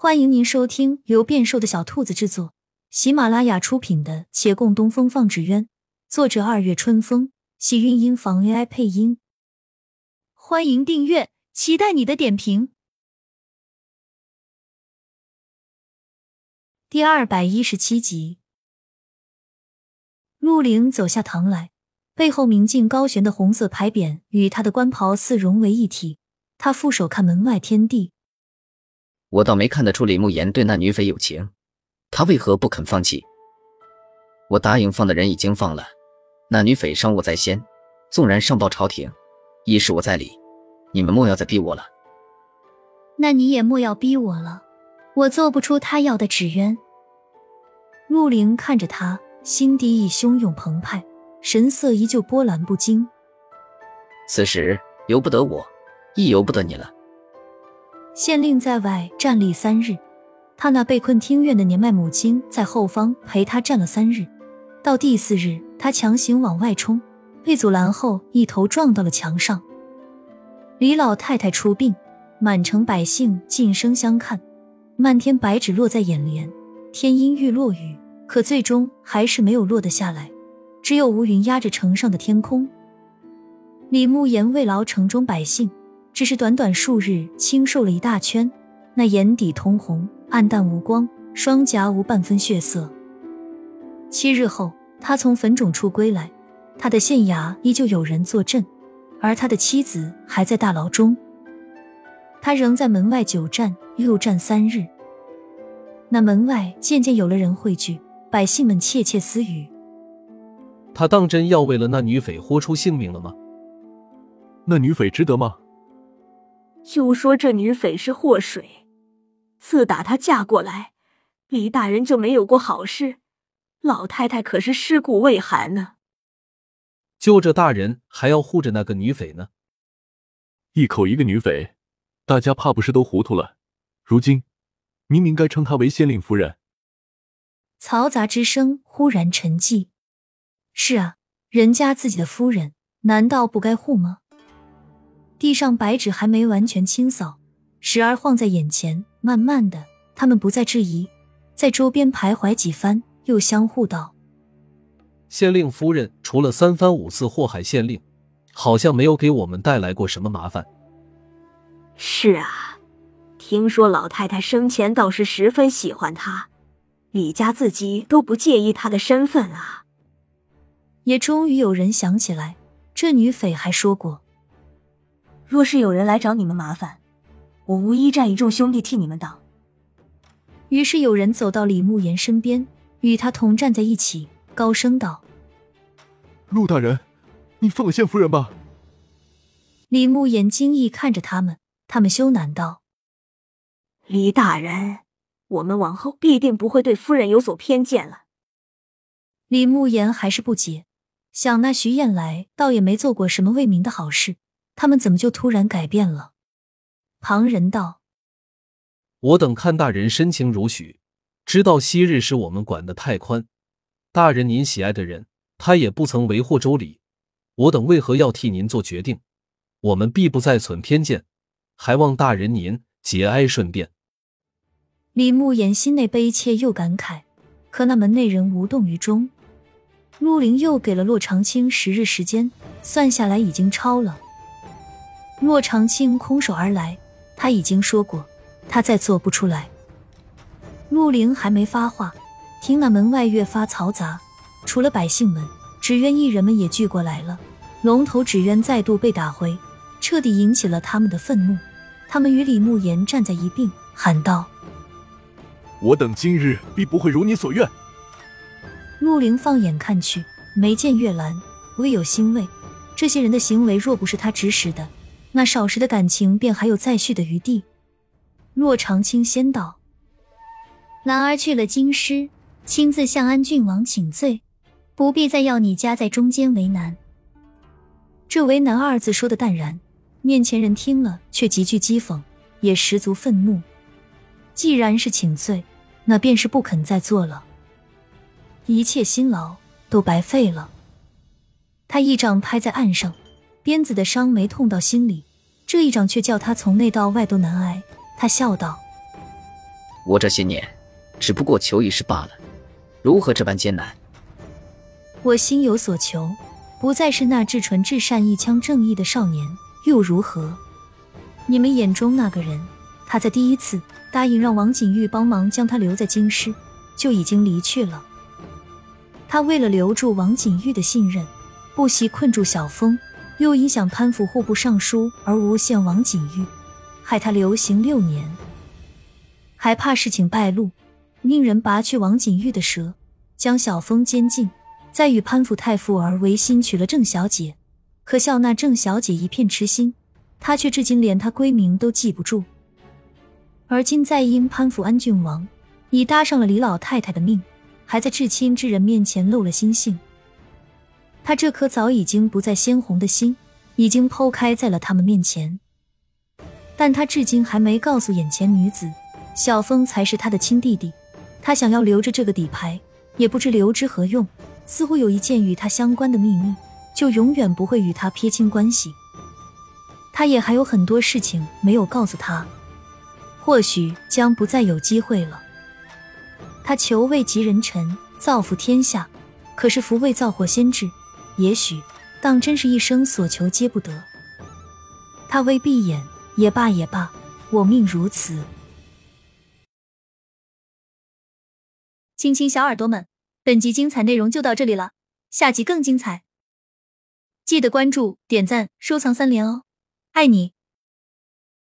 欢迎您收听由变瘦的小兔子制作、喜马拉雅出品的《且共东风放纸鸢》，作者二月春风，喜韵音房 AI 配音。欢迎订阅，期待你的点评。第二百一十七集，陆凌走下堂来，背后明镜高悬的红色牌匾与他的官袍似融为一体。他负手看门外天地。我倒没看得出李慕言对那女匪有情，他为何不肯放弃？我答应放的人已经放了，那女匪伤我在先，纵然上报朝廷，亦是我在理，你们莫要再逼我了。那你也莫要逼我了，我做不出他要的纸鸢。陆凌看着他，心底已汹涌澎湃，神色依旧波澜不惊。此时由不得我，亦由不得你了。县令在外站立三日，他那被困听院的年迈母亲在后方陪他站了三日。到第四日，他强行往外冲，被阻拦后一头撞到了墙上。李老太太出殡，满城百姓噤声相看，漫天白纸落在眼帘。天阴欲落雨，可最终还是没有落得下来，只有乌云压着城上的天空。李慕言慰劳城中百姓。只是短短数日，清瘦了一大圈，那眼底通红，暗淡无光，双颊无半分血色。七日后，他从坟冢处归来，他的县衙依旧有人坐镇，而他的妻子还在大牢中。他仍在门外久站，又站三日。那门外渐渐有了人汇聚，百姓们窃窃私语：他当真要为了那女匪豁出性命了吗？那女匪值得吗？就说这女匪是祸水，自打她嫁过来，李大人就没有过好事，老太太可是尸骨未寒呢。就这大人还要护着那个女匪呢？一口一个女匪，大家怕不是都糊涂了？如今明明该称她为县令夫人。嘈杂之声忽然沉寂。是啊，人家自己的夫人，难道不该护吗？地上白纸还没完全清扫，时而晃在眼前。慢慢的，他们不再质疑，在周边徘徊几番，又相互道：“县令夫人除了三番五次祸害县令，好像没有给我们带来过什么麻烦。”是啊，听说老太太生前倒是十分喜欢他，李家自己都不介意他的身份啊。也终于有人想起来，这女匪还说过。若是有人来找你们麻烦，我无一战一众兄弟替你们挡。于是有人走到李慕言身边，与他同站在一起，高声道：“陆大人，你放了县夫人吧。”李慕言惊异看着他们，他们羞赧道：“李大人，我们往后必定不会对夫人有所偏见了。”李慕言还是不解，想那徐燕来倒也没做过什么为民的好事。他们怎么就突然改变了？旁人道：“我等看大人深情如许，知道昔日是我们管得太宽。大人您喜爱的人，他也不曾为祸周礼。我等为何要替您做决定？我们必不再存偏见，还望大人您节哀顺变。”李慕言心内悲切又感慨，可那门内人无动于衷。陆凌又给了洛长青十日时间，算下来已经超了。骆长青空手而来，他已经说过，他再做不出来。陆凌还没发话，听那门外越发嘈杂，除了百姓们，纸鸢艺人们也聚过来了。龙头纸鸢再度被打回，彻底引起了他们的愤怒。他们与李慕言站在一并，喊道：“我等今日必不会如你所愿。”陆凌放眼看去，没见月兰，唯有欣慰。这些人的行为，若不是他指使的。那少时的感情便还有再续的余地。若长青先道：“兰儿去了京师，亲自向安郡王请罪，不必再要你夹在中间为难。”这“为难”二字说的淡然，面前人听了却极具讥讽，也十足愤怒。既然是请罪，那便是不肯再做了，一切辛劳都白费了。他一掌拍在案上。鞭子的伤没痛到心里，这一掌却叫他从内到外都难挨。他笑道：“我这些年只不过求一事罢了，如何这般艰难？我心有所求，不再是那至纯至善、一腔正义的少年，又如何？你们眼中那个人，他在第一次答应让王景玉帮忙将他留在京师，就已经离去了。他为了留住王景玉的信任，不惜困住小峰，又因想攀附户部尚书而诬陷王景玉，害他流刑六年，还怕事情败露，命人拔去王景玉的舌，将小峰监禁。再与潘府太傅儿违心娶了郑小姐，可笑那郑小姐一片痴心，他却至今连她闺名都记不住。而今再因潘府安郡王已搭上了李老太太的命，还在至亲之人面前露了心性，他这颗早已经不再鲜红的心，已经剖开在了他们面前。但他至今还没告诉眼前女子，小峰才是他的亲弟弟。他想要留着这个底牌，也不知留之何用。似乎有一件与他相关的秘密，就永远不会与他撇清关系。他也还有很多事情没有告诉他，或许将不再有机会了。他求位极人臣，造福天下，可是福未造祸先至，也许当真是一生所求皆不得。他微闭眼，也罢也罢，我命如此。亲亲小耳朵们。本集精彩内容就到这里了，下集更精彩，记得关注、点赞、收藏三连哦，爱你！